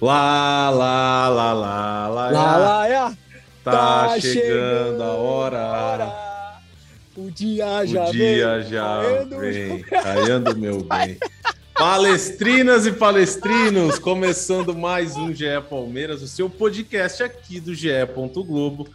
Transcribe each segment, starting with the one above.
Lá, lá, lá, lá, lá, Lá, lá, é. Tá, Tá chegando, chegando a hora. O dia já o dia vem. já caindo. vem, caindo meu bem. Palestrinas e palestrinos, começando mais um GE Palmeiras, o seu podcast aqui do GE. Globo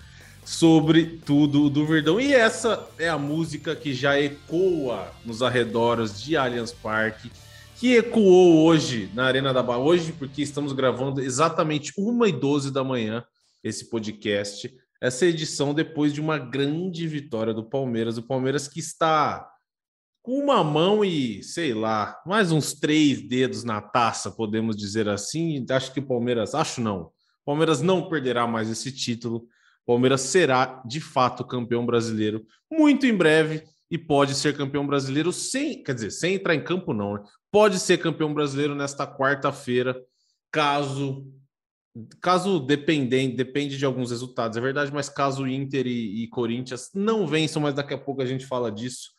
sobre tudo do Verdão. E essa é a música que já ecoa nos arredores de Allianz Parque, que ecoou hoje na Arena da Barra, hoje porque estamos gravando exatamente 1h12 da manhã esse podcast, essa edição depois de uma grande vitória do Palmeiras, o Palmeiras que está com uma mão e, sei lá, mais uns três dedos na taça, podemos dizer assim. Acho que o Palmeiras, acho não, o Palmeiras não perderá mais esse título. O Palmeiras será de fato campeão brasileiro muito em breve e pode ser campeão brasileiro sem, quer dizer, sem entrar em campo não, né? Pode ser campeão brasileiro nesta quarta-feira, caso caso dependente, depende de alguns resultados, é verdade, mas caso Inter e, e Corinthians não vençam, mas daqui a pouco a gente fala disso.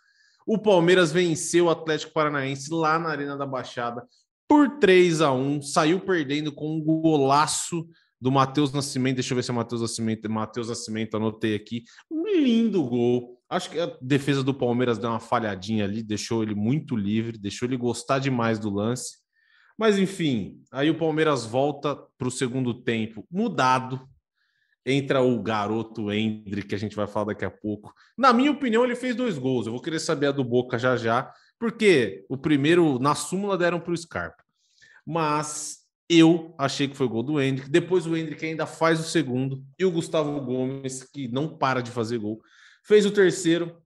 O Palmeiras venceu o Atlético Paranaense lá na Arena da Baixada por 3 a 1 saiu perdendo com um golaço do Matheus Nascimento. Deixa eu ver se é Matheus Nascimento. Matheus Nascimento, anotei aqui. Um lindo gol. Acho que a defesa do Palmeiras deu uma falhadinha ali, deixou ele muito livre, deixou ele gostar demais do lance. Mas enfim, aí o Palmeiras volta para o segundo tempo mudado. Entra o garoto Hendrick, que a gente vai falar daqui a pouco. Na minha opinião, ele fez dois gols. Eu vou querer saber a do Boca já já, porque o primeiro, na súmula, deram para o Scarpa. Mas eu achei que foi gol do Hendrick. Depois o Hendrick ainda faz o segundo. E o Gustavo Gomes, que não para de fazer gol, fez o terceiro.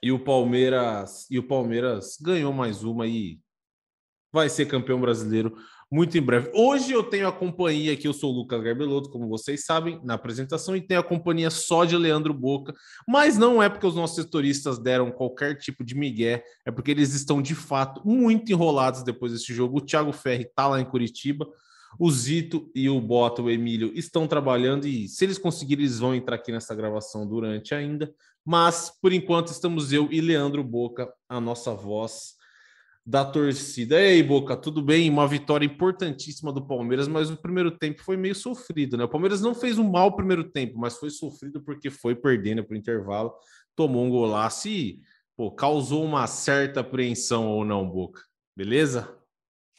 E o Palmeiras, e o Palmeiras ganhou mais uma e vai ser campeão brasileiro muito em breve. Hoje eu tenho a companhia aqui, eu sou o Lucas Garbelotto, como vocês sabem, na apresentação, e tenho a companhia só de Leandro Boca, mas não é porque os nossos setoristas deram qualquer tipo de migué, é porque eles estão de fato muito enrolados depois desse jogo. O Thiago Ferri está lá em Curitiba, o Zito e o Bota, o Emílio, estão trabalhando e se eles conseguirem, eles vão entrar aqui nessa gravação durante ainda. Mas, por enquanto, estamos eu e Leandro Boca, a nossa voz da torcida. E aí, Boca, tudo bem? Uma vitória importantíssima do Palmeiras, mas o primeiro tempo foi meio sofrido, né? O Palmeiras não fez um mau primeiro tempo, mas foi sofrido porque foi perdendo para o intervalo, tomou um golaço e pô, causou uma certa apreensão ou não, Boca. Beleza?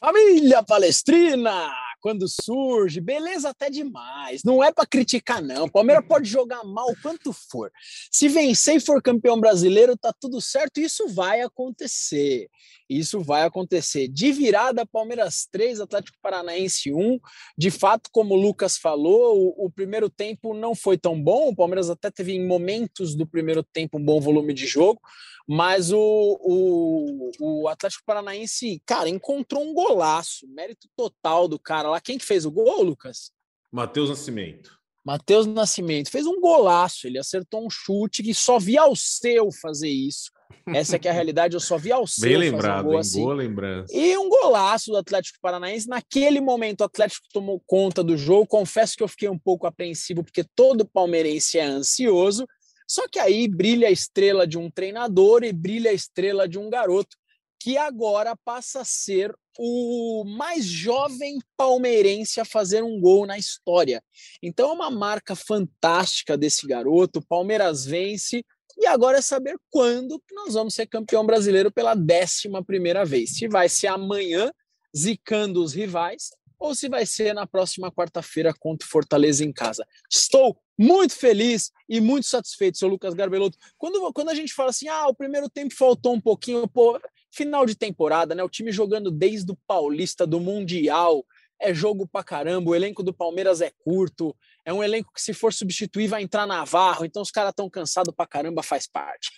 Família Palestrina! Quando surge, beleza até demais. Não é para criticar, não. O Palmeiras pode jogar mal quanto for. Se vencer e for campeão brasileiro, tá tudo certo. Isso vai acontecer. Isso vai acontecer. De virada, Palmeiras 3, Atlético Paranaense 1. De fato, como o Lucas falou, o, o, primeiro tempo não foi tão bom. O Palmeiras até teve em momentos do primeiro tempo um bom volume de jogo, mas o, o, o Atlético Paranaense, cara, encontrou um golaço, mérito total do cara lá. Quem que fez o gol, Lucas? Matheus Nascimento. Matheus Nascimento fez um golaço, ele acertou um chute que só via o seu fazer isso. Essa é, é a realidade, eu só vi ao Bem lembrado, um gol assim. boa lembrança. E um golaço do Atlético Paranaense. Naquele momento, o Atlético tomou conta do jogo. Confesso que eu fiquei um pouco apreensivo, porque todo palmeirense é ansioso. Só que aí brilha a estrela de um treinador e brilha a estrela de um garoto, que agora passa a ser o mais jovem palmeirense a fazer um gol na história. Então é uma marca fantástica desse garoto. Palmeiras vence e agora é saber quando nós vamos ser campeão brasileiro pela décima primeira vez. Se vai ser amanhã, zicando os rivais, ou se vai ser na próxima quarta-feira contra o Fortaleza em casa. Estou muito feliz e muito satisfeito, seu Lucas Garbelotto. Quando, quando a gente fala assim, ah, o primeiro tempo faltou um pouquinho, pô, final de temporada, né? O time jogando desde o Paulista, do Mundial, é jogo pra caramba, o elenco do Palmeiras é curto, é um elenco que se for substituir vai entrar Navarro, então os caras estão cansados pra caramba, faz parte.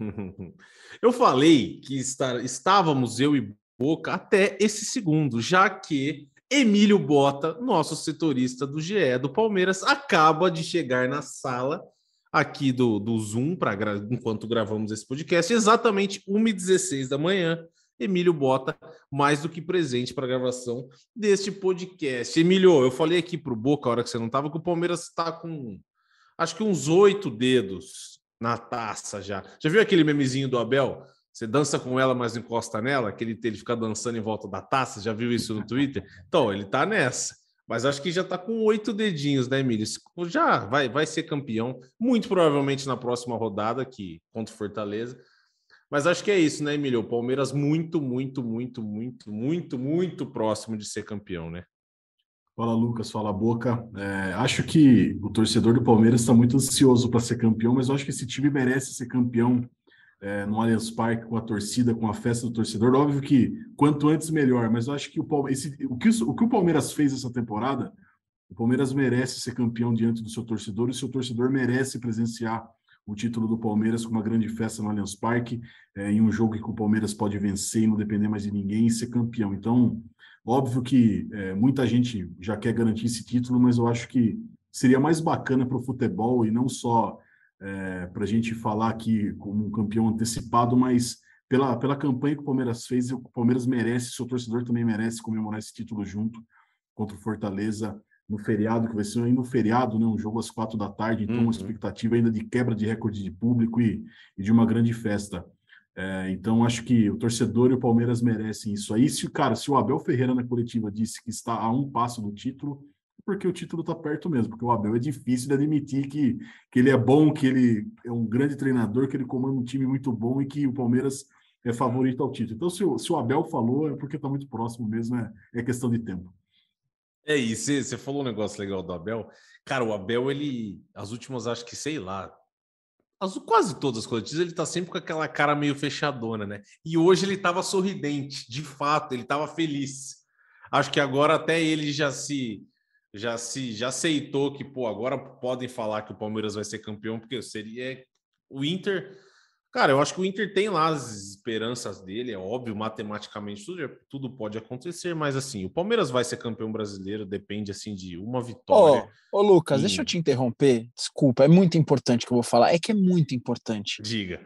eu falei que está, estávamos eu e Boca até esse segundo, já que Emílio Bota, nosso setorista do GE do Palmeiras, acaba de chegar na sala aqui do, do Zoom, pra, enquanto gravamos esse podcast, exatamente 1h16 da manhã. Emílio Bota, mais do que presente para a gravação deste podcast. Emílio, eu falei aqui para o Boca, a hora que você não estava, que o Palmeiras está com acho que uns oito dedos na taça já. Já viu aquele memezinho do Abel? Você dança com ela, mas encosta nela, aquele ele fica dançando em volta da taça. Já viu isso no Twitter? Então, ele tá nessa. Mas acho que já tá com oito dedinhos, né, Emílio? Já vai, vai ser campeão, muito provavelmente na próxima rodada, que contra o Fortaleza. Mas acho que é isso, né, Emílio? O Palmeiras muito, muito, muito, muito, muito, muito próximo de ser campeão, né? Fala, Lucas. Fala, Boca. É, acho que o torcedor do Palmeiras está muito ansioso para ser campeão, mas eu acho que esse time merece ser campeão é, no Allianz Parque, com a torcida, com a festa do torcedor. Óbvio que quanto antes, melhor, mas eu acho que o, Palmeiras, esse, o, que, o que o Palmeiras fez essa temporada, o Palmeiras merece ser campeão diante do seu torcedor e o seu torcedor merece presenciar o título do Palmeiras com uma grande festa no Allianz Parque, é, em um jogo em que o Palmeiras pode vencer e não depender mais de ninguém e ser campeão. Então, Óbvio que é, muita gente já quer garantir esse título, mas eu acho que seria mais bacana para o futebol e não só é, para a gente falar aqui como um campeão antecipado, mas pela, pela campanha que o Palmeiras fez, o Palmeiras merece, seu torcedor também merece comemorar esse título junto contra o Fortaleza no feriado, que vai ser ainda no feriado, né, um jogo às quatro da tarde, então uhum. uma expectativa ainda de quebra de recorde de público e, e de uma grande festa. É, então, acho que o torcedor e o Palmeiras merecem isso aí. Se, cara, se o Abel Ferreira na coletiva disse que está a um passo do título, porque o título está perto mesmo, porque o Abel é difícil de admitir que, que ele é bom, que ele é um grande treinador, que ele comanda um time muito bom e que o Palmeiras é favorito ao título. Então, se o, se o Abel falou, é porque está muito próximo mesmo, é, é questão de tempo. É isso, você falou um negócio legal do Abel. Cara, o Abel, ele, as últimas, acho que, sei lá, as, quase todas as coletivas, ele tá sempre com aquela cara meio fechadona, né? E hoje ele tava sorridente, de fato, ele tava feliz. Acho que agora até ele já se já se já aceitou que, pô, agora podem falar que o Palmeiras vai ser campeão, porque seria o Inter Cara, eu acho que o Inter tem lá as esperanças dele, é óbvio, matematicamente tudo, tudo pode acontecer, mas assim, o Palmeiras vai ser campeão brasileiro, depende assim de uma vitória. Ô, oh, oh, Lucas, e... deixa eu te interromper, desculpa, é muito importante que eu vou falar, é que é muito importante. Diga.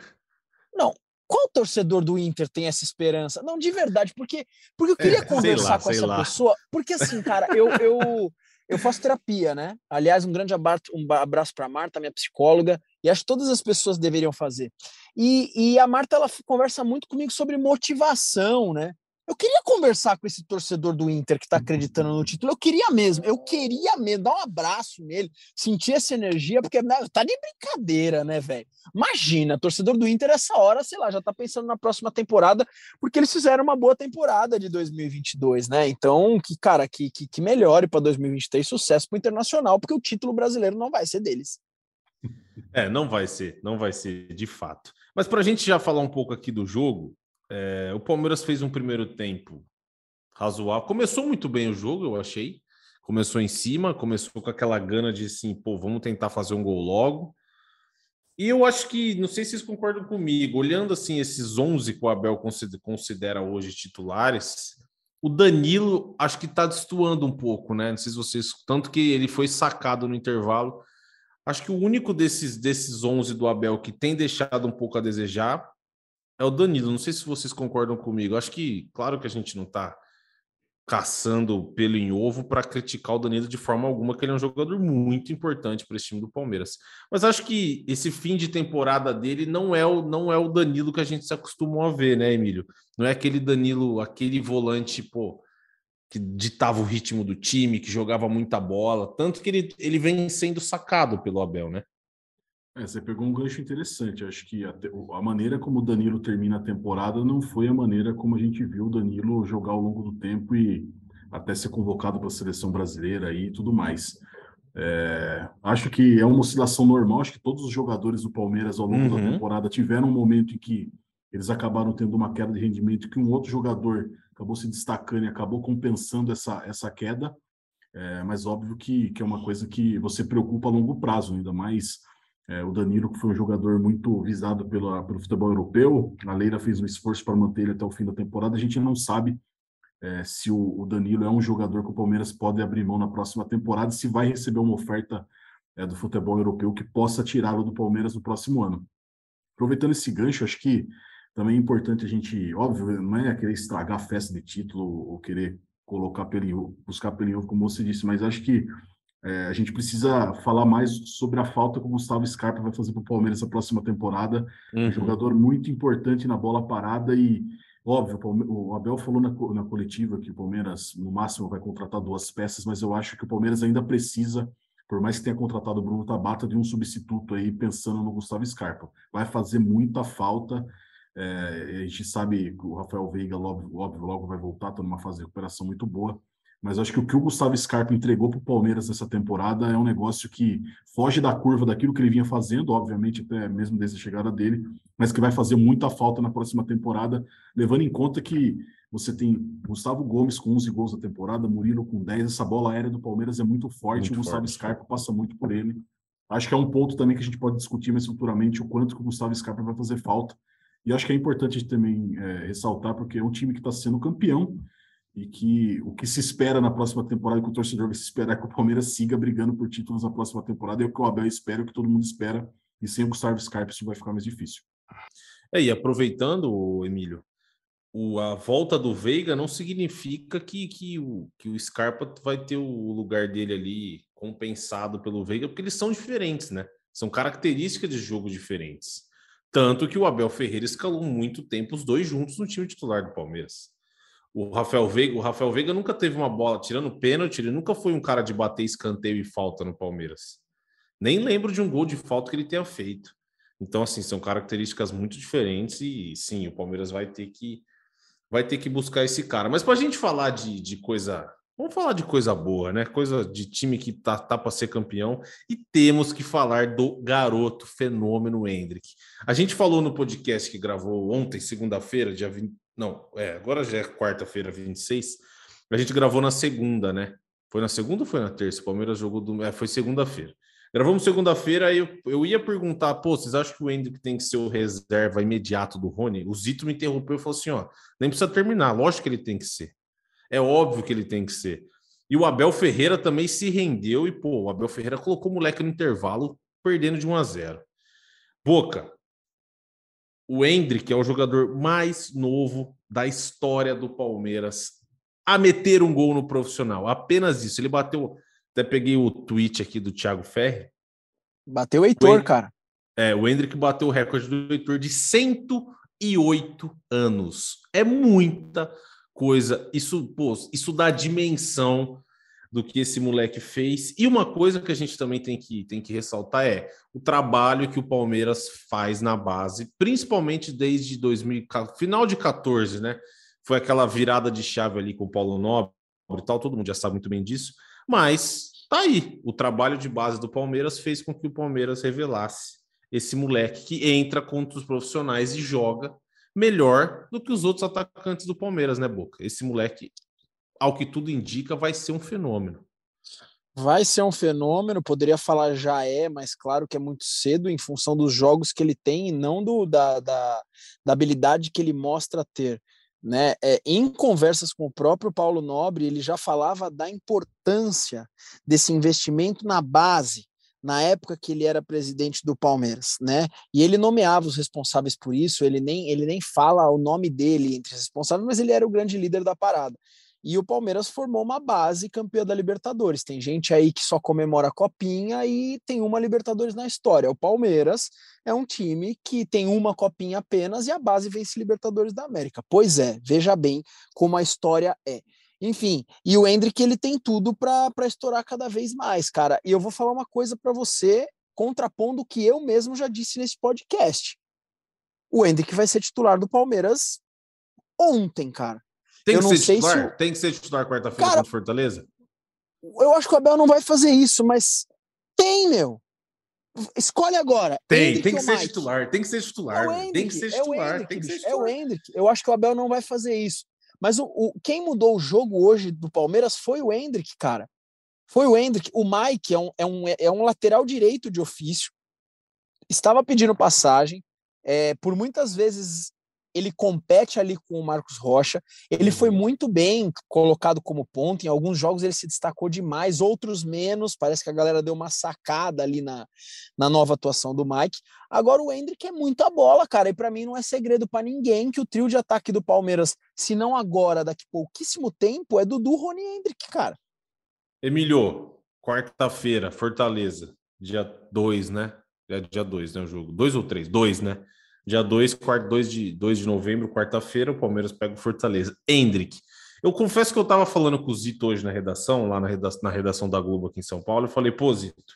Não, qual torcedor do Inter tem essa esperança? Não, de verdade, porque, porque eu queria é, conversar lá, com essa lá. pessoa, porque assim, cara, eu, eu, eu faço terapia, né? Aliás, um grande abraço, um abraço para Marta, minha psicóloga, e acho que todas as pessoas deveriam fazer. E, e a Marta ela conversa muito comigo sobre motivação, né? Eu queria conversar com esse torcedor do Inter que está acreditando no título. Eu queria mesmo, eu queria mesmo dar um abraço nele, sentir essa energia, porque né, tá de brincadeira, né, velho? Imagina, torcedor do Inter, essa hora, sei lá, já tá pensando na próxima temporada, porque eles fizeram uma boa temporada de 2022, né? Então, que cara, que, que, que melhore para 2023, sucesso para o Internacional, porque o título brasileiro não vai ser deles. É, não vai ser, não vai ser de fato. Mas para a gente já falar um pouco aqui do jogo, é, o Palmeiras fez um primeiro tempo razoável. Começou muito bem o jogo, eu achei. Começou em cima, começou com aquela gana de assim, pô, vamos tentar fazer um gol logo. E eu acho que, não sei se vocês concordam comigo, olhando assim esses 11 que o Abel considera hoje titulares, o Danilo acho que está destoando um pouco, né? Não sei se vocês. Tanto que ele foi sacado no intervalo Acho que o único desses, desses 11 do Abel que tem deixado um pouco a desejar é o Danilo. Não sei se vocês concordam comigo. Acho que, claro que a gente não está caçando pelo em ovo para criticar o Danilo de forma alguma, que ele é um jogador muito importante para esse time do Palmeiras. Mas acho que esse fim de temporada dele não é o não é o Danilo que a gente se acostumou a ver, né, Emílio? Não é aquele Danilo, aquele volante, pô, que ditava o ritmo do time, que jogava muita bola, tanto que ele, ele vem sendo sacado pelo Abel, né? É, você pegou um gancho interessante. Acho que a, a, maneira como o Danilo termina a temporada não foi a maneira como a gente viu o Danilo jogar ao longo do tempo e até ser convocado para a seleção brasileira e tudo mais. É, acho que é uma oscilação normal. Acho que todos os jogadores do Palmeiras ao longo uhum. da temporada tiveram um momento em que eles acabaram tendo uma queda de rendimento que um outro jogador acabou se destacando e acabou compensando essa, essa queda. É, mas óbvio que, que é uma coisa que você preocupa a longo prazo, ainda mais É, o Danilo, que foi um jogador muito visado pela, pelo futebol europeu, a Leira fez um esforço para manter ele até o fim da temporada. A gente não sabe é, se o, o, Danilo é um jogador que o Palmeiras pode abrir mão na próxima temporada, se vai receber uma oferta é, do futebol europeu que possa tirá-lo do Palmeiras no próximo ano. Aproveitando esse gancho, acho que também é importante a gente, óbvio, não é querer estragar a festa de título ou querer colocar pelo buscar pelo como você disse, mas acho que é, a gente precisa falar mais sobre a falta que o Gustavo Scarpa vai fazer para o Palmeiras na próxima temporada. Uhum. Um jogador muito importante na bola parada e, óbvio, o Abel falou na, na coletiva que o Palmeiras, no máximo, vai contratar duas peças, mas eu acho que o Palmeiras ainda precisa por mais que tenha contratado o Bruno Tabata, de um substituto aí pensando no Gustavo Scarpa. Vai fazer muita falta. É, a gente sabe que o Rafael Veiga, óbvio logo vai voltar, está numa fase de recuperação muito boa. Mas acho que o que o Gustavo Scarpa entregou para o Palmeiras nessa temporada é um negócio que foge da curva daquilo que ele vinha fazendo, obviamente, até mesmo desde a chegada dele, mas que vai fazer muita falta na próxima temporada, levando em conta que você tem Gustavo Gomes com 11 gols na temporada, Murilo com 10. Essa bola aérea do Palmeiras é muito forte. Muito o Gustavo forte. Scarpa passa muito por ele. Acho que é um ponto também que a gente pode discutir mais futuramente o quanto que o Gustavo Scarpa vai fazer falta. E acho que é importante também é, ressaltar, porque é um time que está sendo campeão e que o que se espera na próxima temporada, que o torcedor vai se esperar é que o Palmeiras siga brigando por títulos na próxima temporada, é o que o Abel espera, o que todo mundo espera, e sem o Gustavo Scarpa isso vai ficar mais difícil. É, e aproveitando, Emílio, o, a volta do Veiga não significa que, que, o, que o Scarpa vai ter o lugar dele ali compensado pelo Veiga, porque eles são diferentes, né? São características de jogo diferentes. Tanto que o Abel Ferreira escalou muito tempo os dois juntos no time titular do Palmeiras. O Rafael Veiga, o Rafael Veiga nunca teve uma bola tirando pênalti, ele nunca foi um cara de bater escanteio e falta no Palmeiras. Nem lembro de um gol de falta que ele tenha feito. Então, assim, são características muito diferentes e sim, o Palmeiras vai ter que vai ter que buscar esse cara. Mas para a gente falar de, de coisa. Vamos falar de coisa boa, né? Coisa de time que tá, tá para ser campeão. E temos que falar do garoto fenômeno Hendrick. A gente falou no podcast que gravou ontem, segunda-feira, dia 20. Não, é, agora já é quarta-feira, 26. A gente gravou na segunda, né? Foi na segunda ou foi na terça? O Palmeiras jogou do. É, foi segunda-feira. Gravamos segunda-feira, aí eu, eu ia perguntar, pô, vocês acham que o Hendrick tem que ser o reserva imediato do Rony? O Zito me interrompeu e falou assim, ó, nem precisa terminar, lógico que ele tem que ser. É óbvio que ele tem que ser. E o Abel Ferreira também se rendeu e, pô, o Abel Ferreira colocou o moleque no intervalo, perdendo de 1 a 0. Boca, o Hendrick é o jogador mais novo da história do Palmeiras a meter um gol no profissional. Apenas isso. Ele bateu até peguei o tweet aqui do Thiago Ferri. Bateu o Heitor, o cara. É, o Hendrick bateu o recorde do Heitor de 108 anos. É muita coisa. Isso, pô, isso dá dimensão do que esse moleque fez. E uma coisa que a gente também tem que, tem que ressaltar é o trabalho que o Palmeiras faz na base, principalmente desde 2000, final de 14, né? Foi aquela virada de chave ali com o Paulo Nobre e tal, todo mundo já sabe muito bem disso. Mas tá aí. O trabalho de base do Palmeiras fez com que o Palmeiras revelasse esse moleque que entra contra os profissionais e joga melhor do que os outros atacantes do Palmeiras, né, Boca? Esse moleque, ao que tudo indica, vai ser um fenômeno. Vai ser um fenômeno, poderia falar já é, mas claro que é muito cedo em função dos jogos que ele tem e não do, da, da, da habilidade que ele mostra ter né, é, em conversas com o próprio Paulo Nobre, ele já falava da importância desse investimento na base, na época que ele era presidente do Palmeiras, né? E ele nomeava os responsáveis por isso, ele nem, ele nem fala o nome dele entre os responsáveis, mas ele era o grande líder da parada. E o Palmeiras formou uma base campeã da Libertadores. Tem gente aí que só comemora a copinha e tem uma Libertadores na história. O Palmeiras é um time que tem uma copinha apenas e a base vence Libertadores da América. Pois é, veja bem como a história é. Enfim, e o Hendrick ele tem tudo para estourar cada vez mais, cara. E eu vou falar uma coisa para você, contrapondo o que eu mesmo já disse nesse podcast. O Hendrick vai ser titular do Palmeiras ontem, cara. Tem que ser titular? Se... Tem que ser titular quarta-feira contra Fortaleza? Eu acho que o Abel não vai fazer isso, mas tem, meu. Escolhe agora. Tem, Hendrick tem que ser titular, tem que ser titular. É Hendrick, tem que ser titular, é tem que ser titular. É o Hendrick. Eu acho que o Abel não vai fazer isso. Mas o, o, quem mudou o jogo hoje do Palmeiras foi o Hendrick, cara. Foi o Hendrick. O Mike é um, é um, é um lateral direito de ofício. estava pedindo passagem, é, por muitas vezes ele compete ali com o Marcos Rocha. Ele foi uhum. muito bem colocado como ponto. Em alguns jogos ele se destacou demais, outros menos. Parece que a galera deu uma sacada ali na, na nova atuação do Mike. Agora o Hendrick é muita bola, cara. E para mim não é segredo para ninguém que o trio de ataque do Palmeiras, se não agora, daqui pouquíssimo tempo, é Dudu, Rony e Hendrick, cara. Emilio, quarta-feira, Fortaleza, dia 2, né? É dia 2, né? O jogo. 2 ou 3? 2, né? Dia 2, 2 de, 2 de novembro, quarta-feira, o Palmeiras pega o Fortaleza. Hendrick. Eu confesso que eu estava falando com o Zito hoje na redação, lá na redação, na redação da Globo aqui em São Paulo. Eu falei, pô, Zito,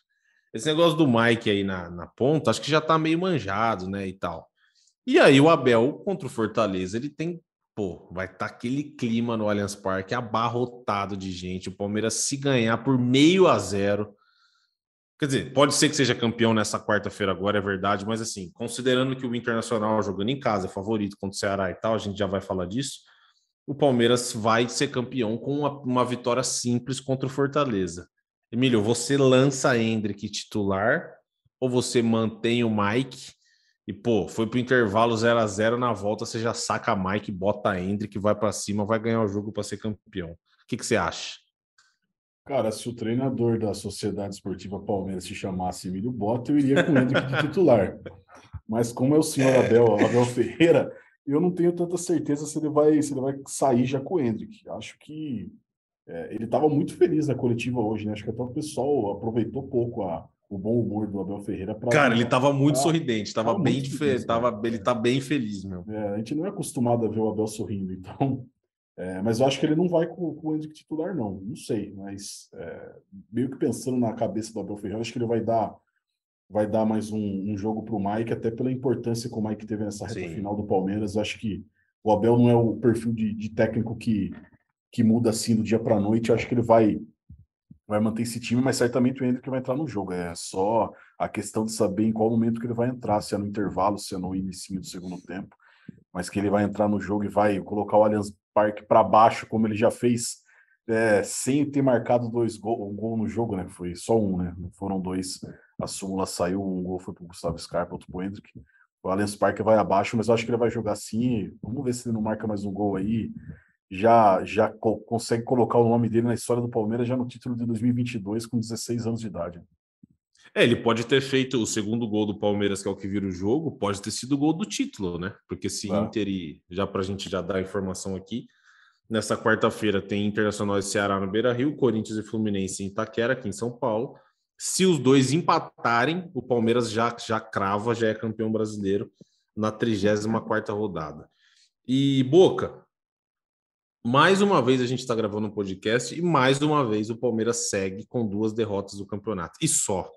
esse negócio do Mike aí na, na ponta, acho que já tá meio manjado, né? E tal. E aí, o Abel contra o Fortaleza, ele tem, pô, vai estar tá aquele clima no Allianz Parque abarrotado de gente. O Palmeiras, se ganhar por meio a zero, Quer dizer, pode ser que seja campeão nessa quarta-feira agora, é verdade, mas assim, considerando que o Internacional jogando em casa é favorito contra o Ceará e tal, a gente já vai falar disso. O Palmeiras vai ser campeão com uma, uma vitória simples contra o Fortaleza. Emílio, você lança Hendrick titular ou você mantém o Mike? E, pô, foi pro intervalo 0 a 0 na volta, você já saca Mike, bota Hendrick, vai para cima, vai ganhar o jogo para ser campeão. O que, que você acha? Cara, se o treinador da Sociedade Esportiva Palmeiras se chamasse Emílio Bota, eu iria com o Hendrick de titular. Mas como é o senhor é. Abel, Abel Ferreira, eu não tenho tanta certeza se ele vai, se ele vai sair já com o Hendrick. Acho que é, ele estava muito feliz na coletiva hoje, né? Acho que até o pessoal aproveitou pouco a, o bom humor do Abel Ferreira. Pra, Cara, ele estava muito sorridente, estava bem diferente, tava, ele tá bem feliz, meu. É, a gente não é acostumado a ver o Abel sorrindo, então é, mas eu acho que ele não vai com, com o Hendrick titular, não. Não sei, mas é, meio que pensando na cabeça do Abel Ferreira, acho que ele vai dar vai dar mais um, um jogo para o Mike, até pela importância que o Mike teve nessa reta Sim. final do Palmeiras. Eu acho que o Abel não é o perfil de, de técnico que, que muda assim do dia para a noite. Eu acho que ele vai vai manter esse time, mas certamente o Hendrick vai entrar no jogo. É só a questão de saber em qual momento que ele vai entrar, se é no intervalo, se é no início do segundo tempo mas que ele vai entrar no jogo e vai colocar o Allianz Parque para baixo, como ele já fez, é, sem ter marcado dois gol, um gol no jogo, né? Foi só um, né? Foram dois. A súmula saiu, um gol foi para o Gustavo Scarpa, outro para o Hendrick. O Allianz Parque vai abaixo, mas eu acho que ele vai jogar assim. Vamos ver se ele não marca mais um gol aí. Já, já co consegue colocar o nome dele na história do Palmeiras já no título de 2022 com 16 anos de idade. É, ele pode ter feito o segundo gol do Palmeiras, que é o que vira o jogo, pode ter sido o gol do título, né? Porque se ah. Inter e já para a gente já dar a informação aqui, nessa quarta-feira tem Internacional e Ceará no Beira Rio, Corinthians e Fluminense em Itaquera, aqui em São Paulo. Se os dois empatarem, o Palmeiras já, já crava, já é campeão brasileiro na 34 rodada. E Boca, mais uma vez a gente está gravando um podcast e mais uma vez o Palmeiras segue com duas derrotas do campeonato. E só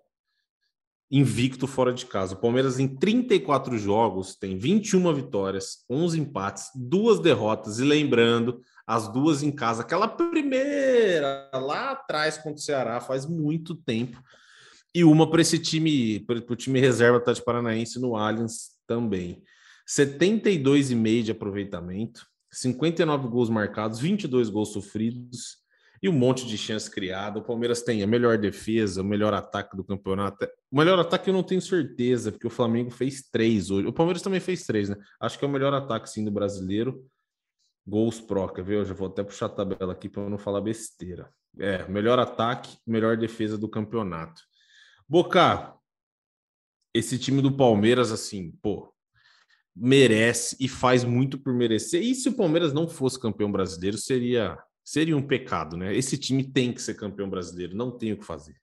invicto fora de casa. O Palmeiras, em 34 jogos, tem 21 vitórias, 11 empates, duas derrotas. E lembrando, as duas em casa. Aquela primeira lá atrás contra o Ceará, faz muito tempo. E uma para esse time, para o time reserva Atlético Paranaense no Allianz também. 72,5 de aproveitamento, 59 gols marcados, 22 gols sofridos e um monte de chance criada. O Palmeiras tem a melhor defesa, o melhor ataque do campeonato. O melhor ataque eu não tenho certeza, porque o Flamengo fez três hoje. O Palmeiras também fez três, né? Acho que é o melhor ataque, sim, do brasileiro. Gols pro, quer ver? Eu já vou até puxar a tabela aqui para não falar besteira. É, melhor ataque, melhor defesa do campeonato. Boca, esse time do Palmeiras, assim, pô, merece e faz muito por merecer. E se o Palmeiras não fosse campeão brasileiro, seria seria um pecado, né? Esse time tem que ser campeão brasileiro, não tem o que fazer.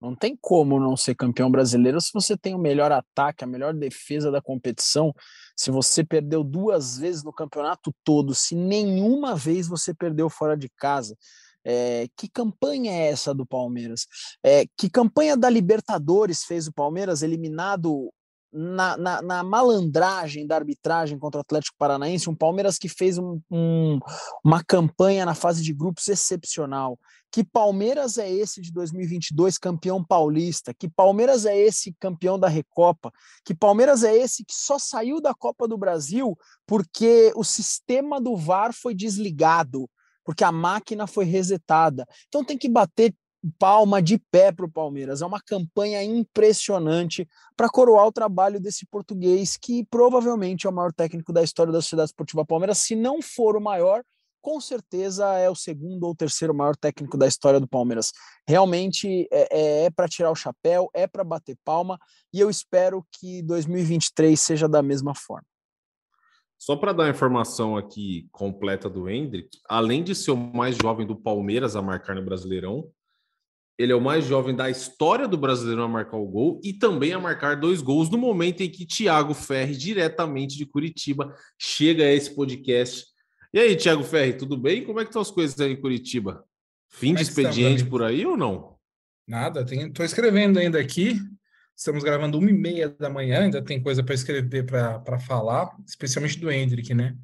Não tem como não ser campeão brasileiro se você tem o melhor ataque, a melhor defesa da competição. Se você perdeu duas vezes no campeonato todo, se nenhuma vez você perdeu fora de casa. É, que campanha é essa do Palmeiras? É, que campanha da Libertadores fez o Palmeiras eliminado na, na, na, malandragem da arbitragem contra o Atlético Paranaense, um Palmeiras que fez um, um, uma campanha na fase de grupos excepcional. Que Palmeiras é esse de 2022 campeão paulista? Que Palmeiras é esse campeão da Recopa? Que Palmeiras é esse que só saiu da Copa do Brasil porque o sistema do VAR foi desligado, porque a máquina foi resetada. Então tem que bater palma de pé para o Palmeiras. É uma campanha impressionante para coroar o trabalho desse português, que provavelmente é o maior técnico da história da Sociedade Esportiva Palmeiras. Se não for o maior, com certeza é o segundo ou terceiro maior técnico da história do Palmeiras. Realmente é, é, é para tirar o chapéu, é para bater palma, e eu espero que 2023 seja da mesma forma. Só para dar a informação aqui completa do Hendrick, além de ser o mais jovem do Palmeiras a marcar no Brasileirão, ele é o mais jovem da história do Brasileirão a marcar o gol e também a marcar dois gols no momento em que Thiago Ferri, diretamente de Curitiba, chega a esse podcast. E aí, Thiago Ferri, tudo bem? Como é que estão as coisas aí em Curitiba? Fim de é expediente por aí ou não? Nada, estou escrevendo ainda aqui. Estamos gravando uma e meia da manhã, ainda tem coisa para escrever para falar, especialmente do Hendrick, né?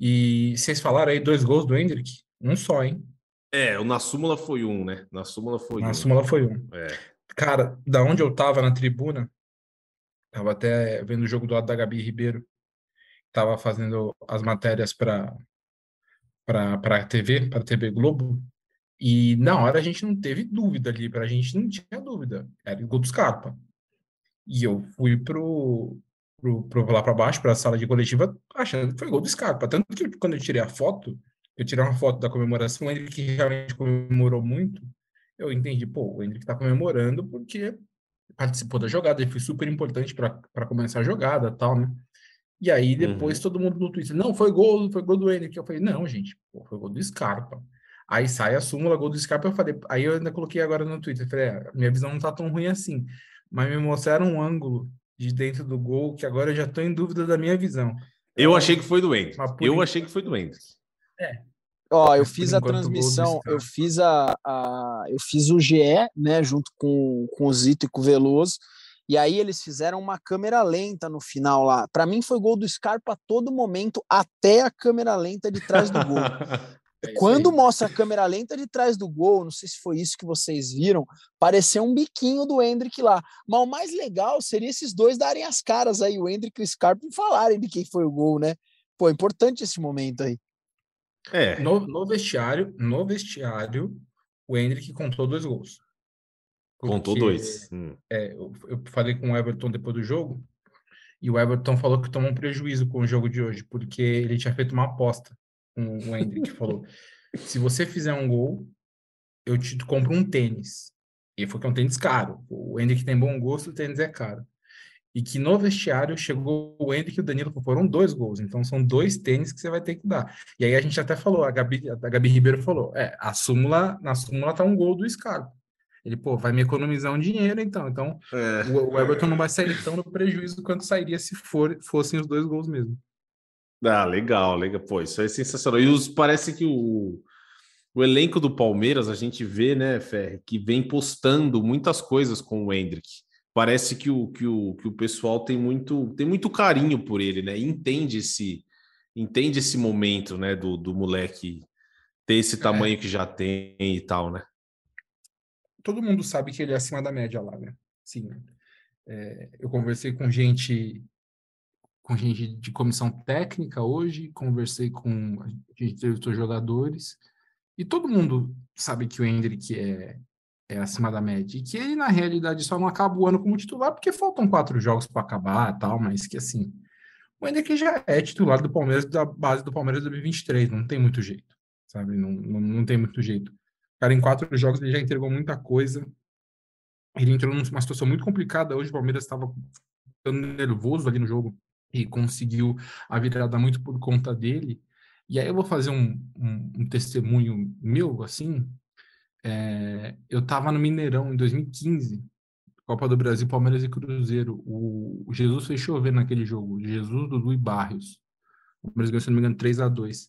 E vocês falaram aí dois gols do Hendrick? Um só, hein? É, o na súmula foi um, né? Na súmula foi na um. Na súmula foi um. É. Cara, da onde eu tava na tribuna, tava até vendo o jogo do lado da Gabi Ribeiro, tava fazendo as matérias para para TV, para TV Globo, e na hora a gente não teve dúvida ali, para a gente não tinha dúvida, era o gol do Scarpa. E eu fui pro, pro, pro lá para baixo, para a sala de coletiva, achando que foi gol do Scarpa. Tanto que quando eu tirei a foto, eu tirei uma foto da comemoração, o Henrique realmente comemorou muito. Eu entendi, pô, o Henrique está comemorando porque participou da jogada, ele foi super importante para começar a jogada tal, né? E aí depois uhum. todo mundo no Twitter, não, foi gol, foi gol do Henrique. Eu falei, não, gente, pô, foi gol do Scarpa. Aí sai a súmula, gol do Scarpa, eu falei, aí eu ainda coloquei agora no Twitter, falei, é, minha visão não tá tão ruim assim mas me mostraram um ângulo de dentro do gol que agora eu já estou em dúvida da minha visão. Eu achei que foi do Hendrick. Eu achei que foi do Hendrick. É. Ó, eu fiz a transmissão, eu fiz a, a, eu fiz o GE, né, junto com, com o Zito e com o Veloso, e aí eles fizeram uma câmera lenta no final lá. Para mim foi gol do Scarpa a todo momento, até a câmera lenta de trás do gol. É Quando mostra a câmera lenta de trás do gol, não sei se foi isso que vocês viram, pareceu um biquinho do Hendrick lá. Mas o mais legal seria esses dois darem as caras aí, o Hendrick e o Scarpa, e falarem de quem foi o gol, né? Pô, importante esse momento aí. É. No, no vestiário, no vestiário, o Hendrick contou dois gols. Porque, contou dois. Hum. É, eu, eu falei com o Everton depois do jogo, e o Everton falou que tomou um prejuízo com o jogo de hoje, porque ele tinha feito uma aposta o Hendrick falou: se você fizer um gol, eu te compro um tênis. E foi que é um tênis caro. O Hendrick tem bom gosto, o tênis é caro. E que no vestiário chegou o Hendrick e o Danilo, foram dois gols. Então são dois tênis que você vai ter que dar. E aí a gente até falou, a Gabi, a Gabi Ribeiro falou: é, a súmula, na súmula tá um gol do Scarpa. Ele, pô, vai me economizar um dinheiro então. Então é. o, o Everton não vai sair tão no prejuízo quanto sairia se for, fossem os dois gols mesmo. Ah, legal, legal. Pô, isso é sensacional. E os, parece que o, o elenco do Palmeiras, a gente vê, né, Ferre, que vem postando muitas coisas com o Hendrick. Parece que o, que o, que o pessoal tem muito, tem muito carinho por ele, né? Entende esse, entende esse momento, né, do, do moleque ter esse é. tamanho é. que já tem e tal, né? Todo mundo sabe que ele é acima da média lá, né? Sim. É, eu conversei com gente com gente de comissão técnica hoje, conversei com a gente entrevistou jogadores, e todo mundo sabe que o Hendrick é, é acima da média, e que ele, na realidade, só não acaba o ano como titular porque faltam quatro jogos para acabar tal, mas que assim, o Hendrick já é titular do Palmeiras, da base do Palmeiras 2023, não tem muito jeito, sabe? Não, não, não tem muito jeito. Cara, em quatro jogos, ele já entregou muita coisa, ele entrou numa situação muito complicada. Hoje o Palmeiras estava ficando nervoso ali no jogo e conseguiu a virada muito por conta dele. E aí eu vou fazer um, um, um testemunho meu, assim. É, eu estava no Mineirão em 2015, Copa do Brasil, Palmeiras e Cruzeiro. O, o Jesus fez chover naquele jogo. Jesus, Dudu e Barrios. O Palmeiras ganhou, se não me engano, 3 a 2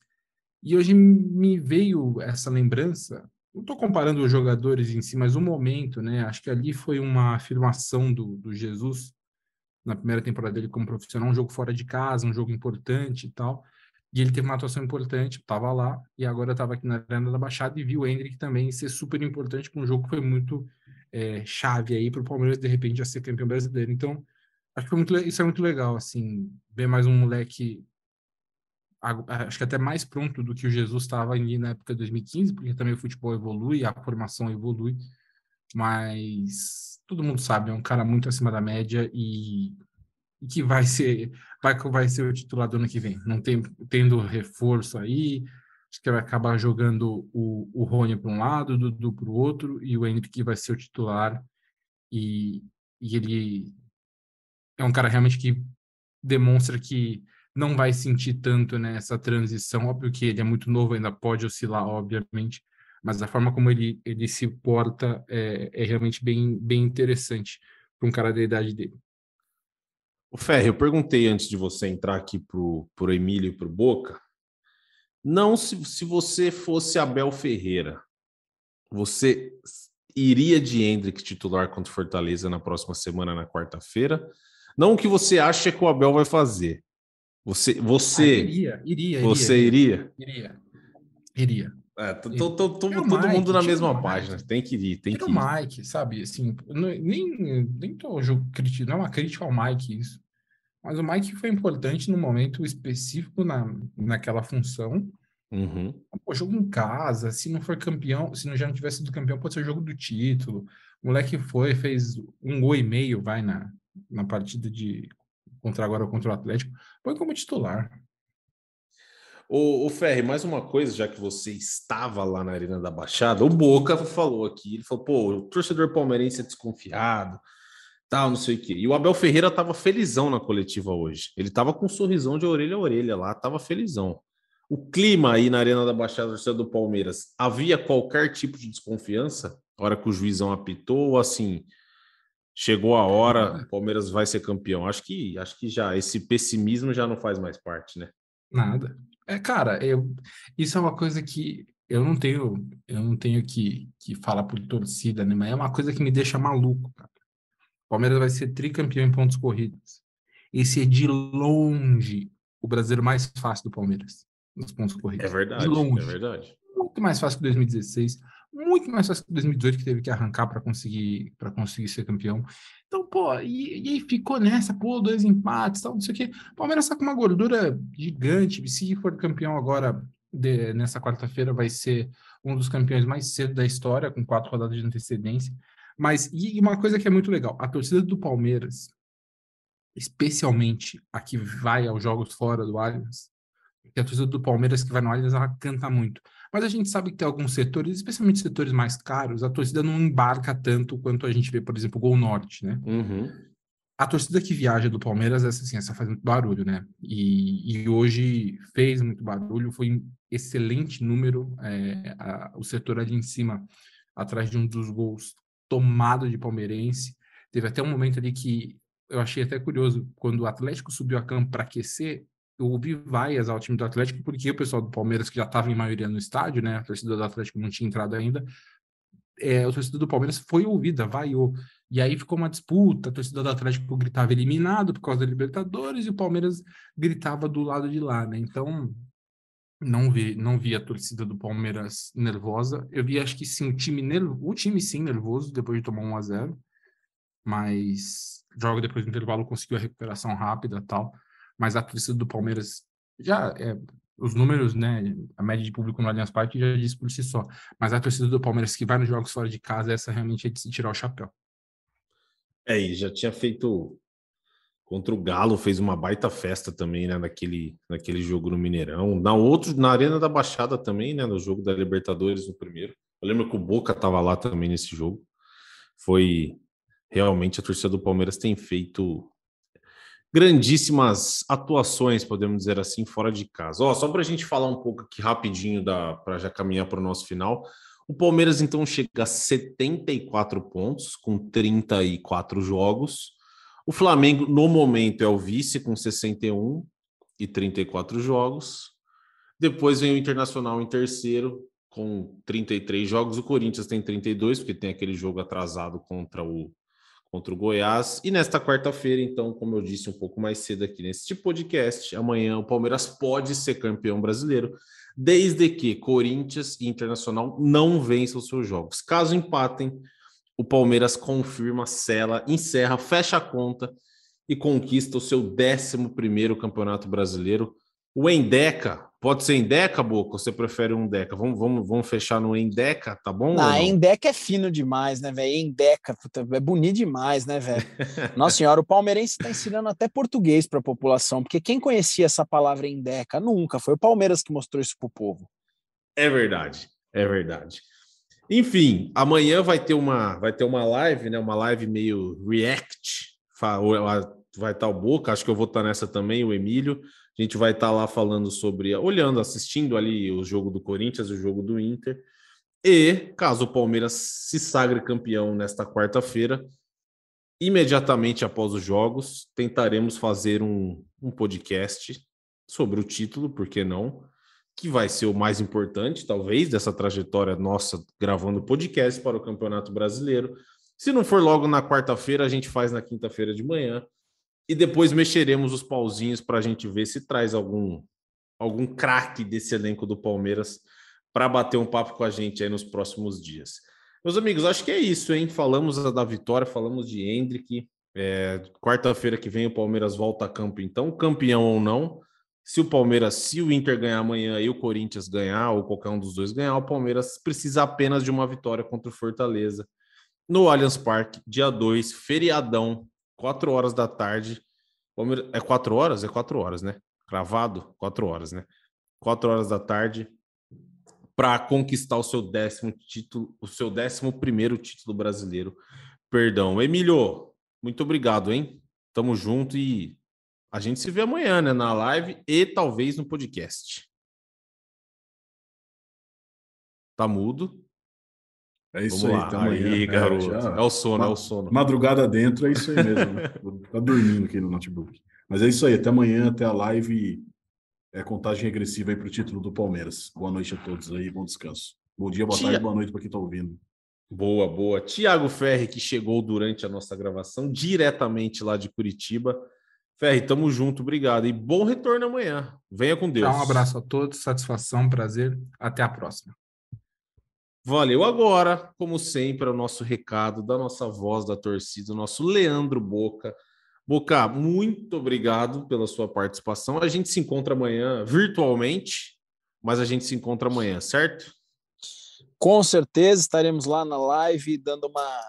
E hoje me veio essa lembrança. Não estou comparando os jogadores em si, mas o momento, né? Acho que ali foi uma afirmação do, do Jesus na primeira temporada dele como profissional, um jogo fora de casa, um jogo importante e tal. E ele teve uma atuação importante, estava lá, e agora estava aqui na Arena da Baixada e viu o Hendrick também ser super importante com um jogo que foi muito é, chave aí para o Palmeiras, de repente, a ser campeão brasileiro. Então, acho que muito, isso é muito legal, assim, ver mais um moleque, acho que até mais pronto do que o Jesus estava ali na época de 2015, porque também o futebol evolui, a formação evolui. mas todo mundo sabe, é um cara muito acima da média e que vai ser vai, vai ser o titular do ano que vem. Não tem tendo reforço aí, acho que vai acabar jogando o, o Rony para um lado, o Dudu para o outro, e o Henrique vai ser o titular. E, e ele é um cara realmente que demonstra que não vai sentir tanto nessa transição. Óbvio que ele é muito novo, ainda pode oscilar, obviamente, mas a forma como ele, ele se porta é, é realmente bem, bem interessante para um cara da idade dele. O Ferre, eu perguntei antes de você entrar aqui para o Emílio e para o Boca, não se, se você fosse Abel Ferreira, você iria de Hendrick titular contra o Fortaleza na próxima semana, na quarta-feira? Não o que você acha que o Abel vai fazer. Você, você, ah, iria, iria, você iria, iria, iria. É, tô, tô, tô, todo Mike, mundo na mesma página. Tem que ir, tem que ir. o Mike, sabe? Assim, nem, nem tô criticando, não é uma crítica ao Mike isso. Mas o Mike foi importante no momento específico na, naquela função. Uhum. Pô, jogo em casa, se não for campeão, se não já não tivesse sido campeão, pode ser o jogo do título. O moleque foi, fez um gol e meio, vai na, na partida de contra agora contra o Atlético. Põe como titular. O, o Ferri, mais uma coisa, já que você estava lá na Arena da Baixada, o Boca falou aqui, ele falou, pô, o torcedor palmeirense é desconfiado, tal, não sei o quê. E o Abel Ferreira estava felizão na coletiva hoje. Ele estava com um sorrisão de orelha a orelha lá, estava felizão. O clima aí na Arena da Baixada do Palmeiras, havia qualquer tipo de desconfiança? Na hora que o juizão apitou, ou assim, chegou a hora, o Palmeiras vai ser campeão. Acho que, acho que já esse pessimismo já não faz mais parte, né? Nada. É, cara, eu, isso é uma coisa que eu não tenho, eu não tenho que, que falar por torcida, né? Mas é uma coisa que me deixa maluco, cara. Palmeiras vai ser tricampeão em pontos corridos. Esse é de longe o brasileiro mais fácil do Palmeiras nos pontos corridos. É verdade, de longe. é verdade. Muito mais fácil que 2016, muito mais fácil que 2018 que teve que arrancar para conseguir para conseguir ser campeão. Então, pô, e, e, aí ficou nessa, pô, dois empates, tal, não sei o quê. Palmeiras está com uma gordura gigante. Se for campeão agora de, nessa quarta-feira, vai ser um dos campeões mais cedo da história, com quatro rodadas de antecedência. Mas e, uma coisa que é muito legal, a torcida do Palmeiras, especialmente a que vai aos jogos fora do Allianz, que a torcida do Palmeiras que vai no Allianz, ela canta muito. Mas a gente sabe que tem alguns setores, especialmente setores mais caros, a torcida não embarca tanto quanto a gente vê, por exemplo, o Gol Norte, né? Uhum. A torcida que viaja do Palmeiras, essa, assim, essa faz muito barulho, né? E, e hoje fez muito barulho, foi um excelente número, é, a, o setor ali em cima, atrás de um dos gols tomado de palmeirense. Teve até um momento ali que eu achei até curioso, quando o Atlético subiu a campo para aquecer, eu ouvi vaias ao time do Atlético, porque o pessoal do Palmeiras, que já estava em maioria no estádio, né? A torcida do Atlético não tinha entrado ainda. É, a torcida do Palmeiras foi ouvida, vaiou. E aí ficou uma disputa, a torcida do Atlético gritava eliminado por causa da Libertadores e o Palmeiras gritava do lado de lá, né? Então, não vi, não vi a torcida do Palmeiras nervosa. Eu vi, acho que sim, o time, o time sim nervoso depois de tomar 1 a 0 mas joga depois do intervalo conseguiu a recuperação rápida tal mas a torcida do Palmeiras já é, os números, né, a média de público no Allianz Parque já diz por si só, mas a torcida do Palmeiras que vai nos jogos fora de casa, essa realmente é de se tirar o chapéu. É, e já tinha feito contra o Galo, fez uma baita festa também, né, naquele, naquele jogo no Mineirão, na outro, na Arena da Baixada também, né, no jogo da Libertadores no primeiro. Eu lembro que o Boca estava lá também nesse jogo. Foi realmente a torcida do Palmeiras tem feito grandíssimas atuações, podemos dizer assim, fora de casa. Ó, só para a gente falar um pouco aqui rapidinho, para já caminhar para o nosso final. O Palmeiras então chega a 74 pontos com 34 jogos. O Flamengo, no momento, é o vice com 61 e 34 jogos. Depois vem o Internacional em terceiro com 33 jogos. O Corinthians tem 32, porque tem aquele jogo atrasado contra o contra o Goiás. E nesta quarta-feira, então, como eu disse um pouco mais cedo aqui neste podcast, amanhã o Palmeiras pode ser campeão brasileiro, desde que Corinthians e Internacional não vençam seus jogos. Caso empatem, o Palmeiras confirma, sela, encerra, fecha a conta e conquista o seu 11 primeiro campeonato brasileiro. O Endeca, pode ser Endeca, Boca? Ou você prefere um Deca? Vamos, vamos, vamos fechar no Endeca, tá bom? Ah, Endeca é fino demais, né, velho? Endeca, puta, é bonito demais, né, velho? Nossa senhora, o palmeirense está ensinando até português para a população, porque quem conhecia essa palavra Endeca? Nunca. Foi o Palmeiras que mostrou isso pro povo. É verdade, é verdade. Enfim, amanhã vai ter uma, vai ter uma live, né? Uma live meio react. Vai estar o Boca, acho que eu vou estar nessa também, o Emílio. A gente vai estar lá falando sobre, olhando, assistindo ali o jogo do Corinthians, o jogo do Inter. E caso o Palmeiras se sagre campeão nesta quarta-feira, imediatamente após os jogos, tentaremos fazer um, um podcast sobre o título, por que não? Que vai ser o mais importante, talvez, dessa trajetória nossa gravando podcast para o Campeonato Brasileiro. Se não for logo na quarta-feira, a gente faz na quinta-feira de manhã e depois mexeremos os pauzinhos para a gente ver se traz algum algum craque desse elenco do Palmeiras para bater um papo com a gente aí nos próximos dias. Meus amigos, acho que é isso, hein? Falamos da vitória, falamos de Hendrick. É, Quarta-feira que vem o Palmeiras volta a campo, então, campeão ou não. Se o Palmeiras, se o Inter ganhar amanhã e o Corinthians ganhar, ou qualquer um dos dois ganhar, o Palmeiras precisa apenas de uma vitória contra o Fortaleza no Allianz Parque, dia 2, feriadão, 4 horas da tarde. É 4 horas? É 4 horas, né? Cravado? 4 horas, né? 4 horas da tarde para conquistar o seu décimo título, o seu décimo primeiro título brasileiro. Perdão. Emílio, muito obrigado, hein? Tamo junto e a gente se vê amanhã, né? Na live e talvez no podcast. Tá mudo. É isso Vamos aí, tá aí, garoto. É, é, o sono, é o sono. Madrugada dentro, é isso aí mesmo. Né? tá dormindo aqui no notebook. Mas é isso aí, até amanhã, até a live. É contagem regressiva aí para o título do Palmeiras. Boa noite a todos aí, bom descanso. Bom dia, boa Tia... tarde, boa noite para quem está ouvindo. Boa, boa. Tiago Ferri, que chegou durante a nossa gravação, diretamente lá de Curitiba. Ferri, tamo junto, obrigado. E bom retorno amanhã. Venha com Deus. um abraço a todos, satisfação, prazer. Até a próxima. Valeu agora, como sempre, o nosso recado da nossa voz da torcida, o nosso Leandro Boca. Boca, muito obrigado pela sua participação. A gente se encontra amanhã virtualmente, mas a gente se encontra amanhã, certo? Com certeza estaremos lá na live dando uma,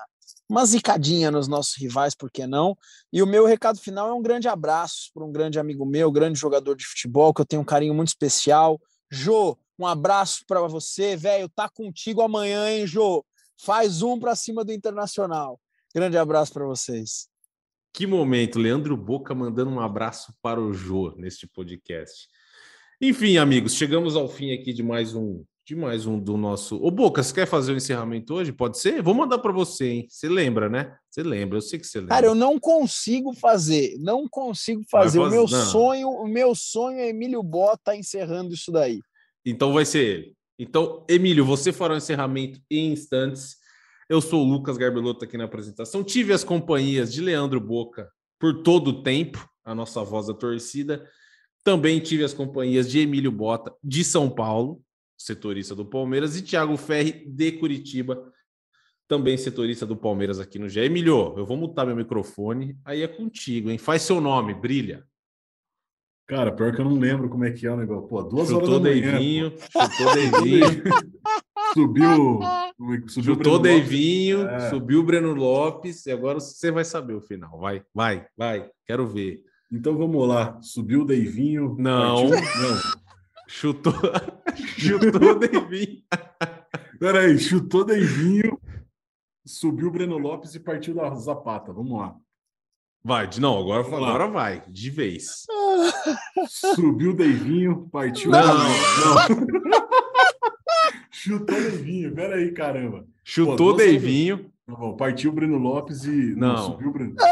uma zicadinha nos nossos rivais, por que não? E o meu recado final é um grande abraço para um grande amigo meu, grande jogador de futebol, que eu tenho um carinho muito especial. Jô, um abraço para você, velho. Tá contigo amanhã, hein, Jô? Faz um para cima do Internacional. Grande abraço para vocês. Que momento, Leandro Boca mandando um abraço para o Jô neste podcast. Enfim, amigos, chegamos ao fim aqui de mais um de mais um do nosso. Ô Boca, você quer fazer o encerramento hoje? Pode ser? Vou mandar para você, hein? Você lembra, né? Você lembra, eu sei que você lembra. Cara, eu não consigo fazer, não consigo fazer. O meu não. sonho, o meu sonho é Emílio Bota encerrando isso daí. Então vai ser ele. Então, Emílio, você fará o encerramento em instantes. Eu sou o Lucas Garbelotto aqui na apresentação. Tive as companhias de Leandro Boca por todo o tempo, a nossa voz da torcida. Também tive as companhias de Emílio Bota, de São Paulo, setorista do Palmeiras, e Thiago Ferri, de Curitiba, também setorista do Palmeiras aqui no GE. Emílio, eu vou mutar meu microfone, aí é contigo, hein? Faz seu nome, brilha. Cara, pior que eu não lembro como é que é o negócio. Pô, duas chutou horas da manhã. Deivinho, chutou Deivinho. subiu. subiu chutou Deivinho, é. subiu o Breno Lopes, e agora você vai saber o final. Vai, vai, vai. Quero ver. Então vamos lá. Subiu o Deivinho. Não. Partiu... Não. Chutou. chutou o Deivinho. Peraí, chutou Deivinho, subiu o Breno Lopes e partiu da Zapata. Vamos lá. Vai, não, agora, agora vai, de vez. Subiu o Deivinho, partiu. Não, não. não. Chutou o Deivinho, peraí, caramba. Chutou o Deivinho. Não, partiu o Breno Lopes e. Não, não subiu o Breno.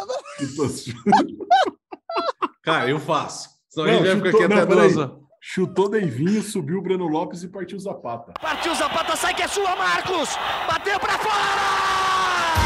Cara, eu faço. Senão não, a gente vai ficar aqui até duas Chutou Deivinho, subiu o Breno Lopes e partiu Zapata. Partiu Zapata, sai que é sua, Marcos! Bateu pra fora!